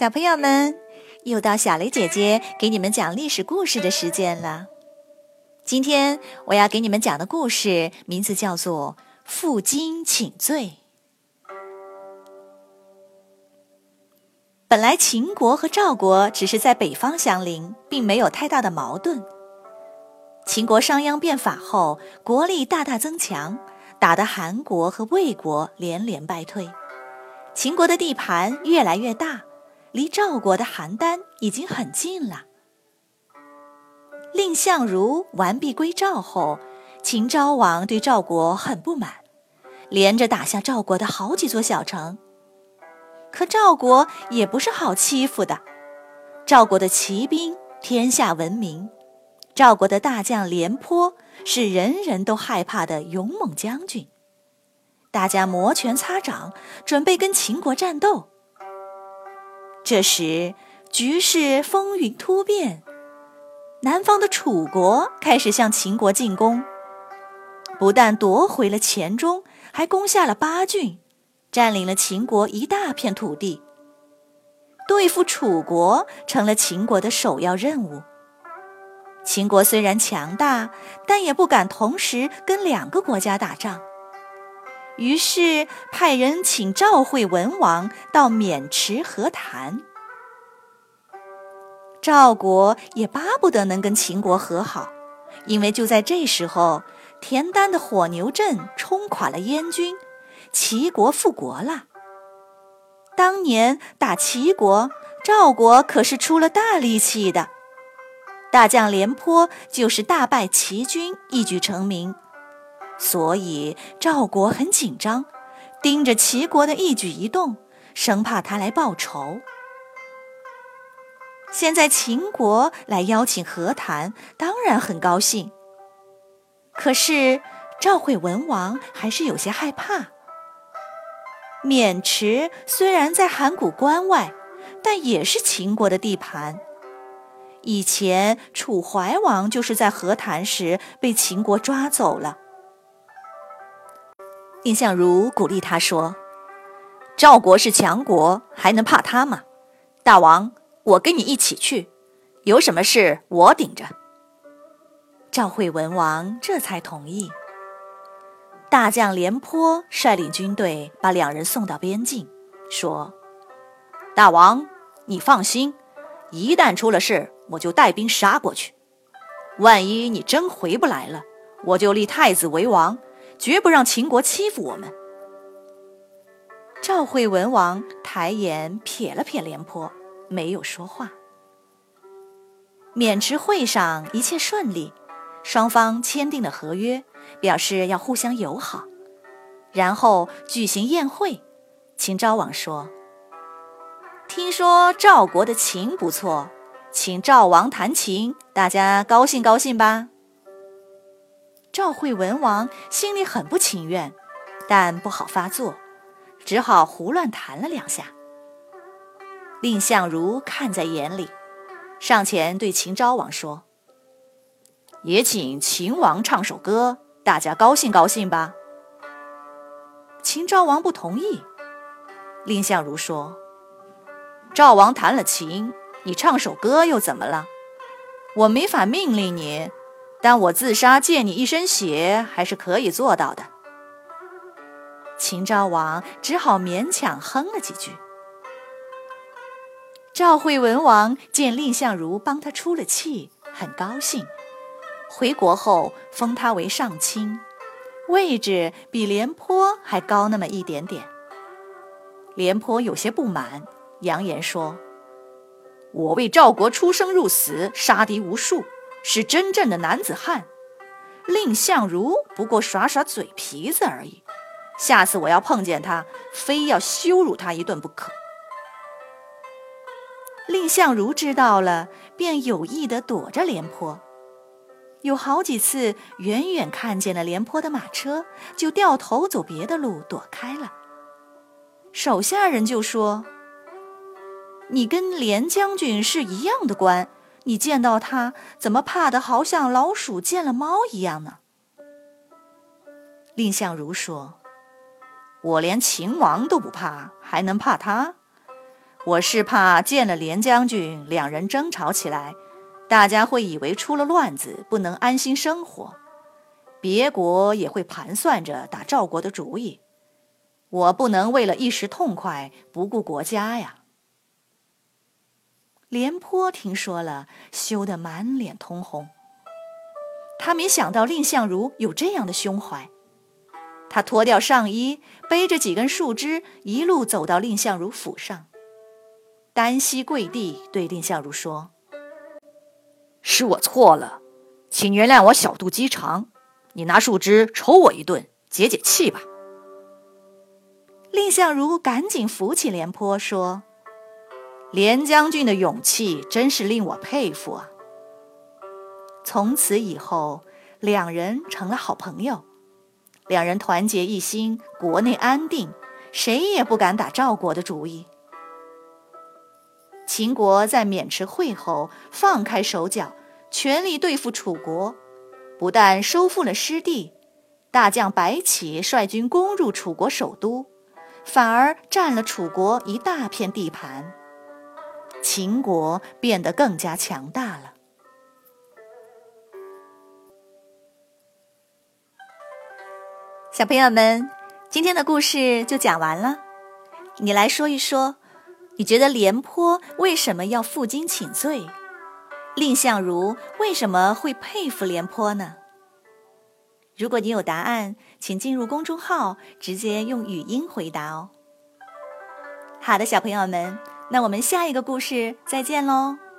小朋友们，又到小雷姐姐给你们讲历史故事的时间了。今天我要给你们讲的故事名字叫做《负荆请罪》。本来秦国和赵国只是在北方相邻，并没有太大的矛盾。秦国商鞅变法后，国力大大增强，打得韩国和魏国连连败退。秦国的地盘越来越大。离赵国的邯郸已经很近了。蔺相如完璧归赵后，秦昭王对赵国很不满，连着打下赵国的好几座小城。可赵国也不是好欺负的，赵国的骑兵天下闻名，赵国的大将廉颇是人人都害怕的勇猛将军，大家摩拳擦掌，准备跟秦国战斗。这时，局势风云突变，南方的楚国开始向秦国进攻，不但夺回了黔中，还攻下了巴郡，占领了秦国一大片土地。对付楚国成了秦国的首要任务。秦国虽然强大，但也不敢同时跟两个国家打仗。于是派人请赵惠文王到渑池和谈。赵国也巴不得能跟秦国和好，因为就在这时候，田单的火牛阵冲垮了燕军，齐国复国了。当年打齐国，赵国可是出了大力气的，大将廉颇就是大败齐军，一举成名。所以赵国很紧张，盯着齐国的一举一动，生怕他来报仇。现在秦国来邀请和谈，当然很高兴。可是赵惠文王还是有些害怕。渑池虽然在函谷关外，但也是秦国的地盘。以前楚怀王就是在和谈时被秦国抓走了。蔺相如鼓励他说：“赵国是强国，还能怕他吗？大王，我跟你一起去，有什么事我顶着。”赵惠文王这才同意。大将廉颇率领军队把两人送到边境，说：“大王，你放心，一旦出了事，我就带兵杀过去。万一你真回不来了，我就立太子为王。”绝不让秦国欺负我们。赵惠文王抬眼瞥了瞥廉颇，没有说话。渑池会上一切顺利，双方签订了合约，表示要互相友好。然后举行宴会。秦昭王说：“听说赵国的琴不错，请赵王弹琴，大家高兴高兴吧。”赵惠文王心里很不情愿，但不好发作，只好胡乱弹了两下。蔺相如看在眼里，上前对秦昭王说：“也请秦王唱首歌，大家高兴高兴吧。”秦昭王不同意。蔺相如说：“赵王弹了琴，你唱首歌又怎么了？我没法命令你。”但我自杀借你一身血还是可以做到的。秦昭王只好勉强哼了几句。赵惠文王见蔺相如帮他出了气，很高兴。回国后封他为上卿，位置比廉颇还高那么一点点。廉颇有些不满，扬言说：“我为赵国出生入死，杀敌无数。”是真正的男子汉，蔺相如不过耍耍嘴皮子而已。下次我要碰见他，非要羞辱他一顿不可。蔺相如知道了，便有意的躲着廉颇。有好几次，远远看见了廉颇的马车，就掉头走别的路躲开了。手下人就说：“你跟廉将军是一样的官。”你见到他，怎么怕得好像老鼠见了猫一样呢？蔺相如说：“我连秦王都不怕，还能怕他？我是怕见了廉将军，两人争吵起来，大家会以为出了乱子，不能安心生活。别国也会盘算着打赵国的主意，我不能为了一时痛快不顾国家呀。廉颇听说了，羞得满脸通红。他没想到蔺相如有这样的胸怀，他脱掉上衣，背着几根树枝，一路走到蔺相如府上，单膝跪地，对蔺相如说：“是我错了，请原谅我小肚鸡肠。”你拿树枝抽我一顿，解解气吧。蔺相如赶紧扶起廉颇，说：“廉将军的勇气真是令我佩服啊！”从此以后，两人成了好朋友。两人团结一心，国内安定，谁也不敢打赵国的主意。秦国在渑池会后放开手脚，全力对付楚国。不但收复了失地，大将白起率军攻入楚国首都，反而占了楚国一大片地盘。秦国变得更加强大了。小朋友们，今天的故事就讲完了。你来说一说，你觉得廉颇为什么要负荆请罪？蔺相如为什么会佩服廉颇呢？如果你有答案，请进入公众号，直接用语音回答哦。好的，小朋友们，那我们下一个故事再见喽。